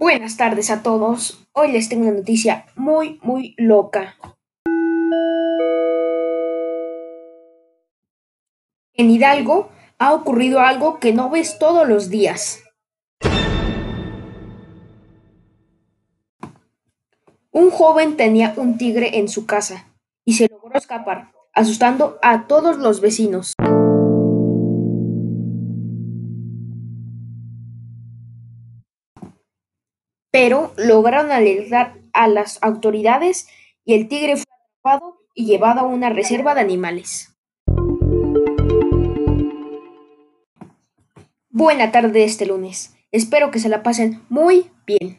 Buenas tardes a todos. Hoy les tengo una noticia muy, muy loca. En Hidalgo ha ocurrido algo que no ves todos los días. Un joven tenía un tigre en su casa y se logró escapar, asustando a todos los vecinos. Pero lograron alertar a las autoridades y el tigre fue atrapado y llevado a una reserva de animales. Buena tarde este lunes. Espero que se la pasen muy bien.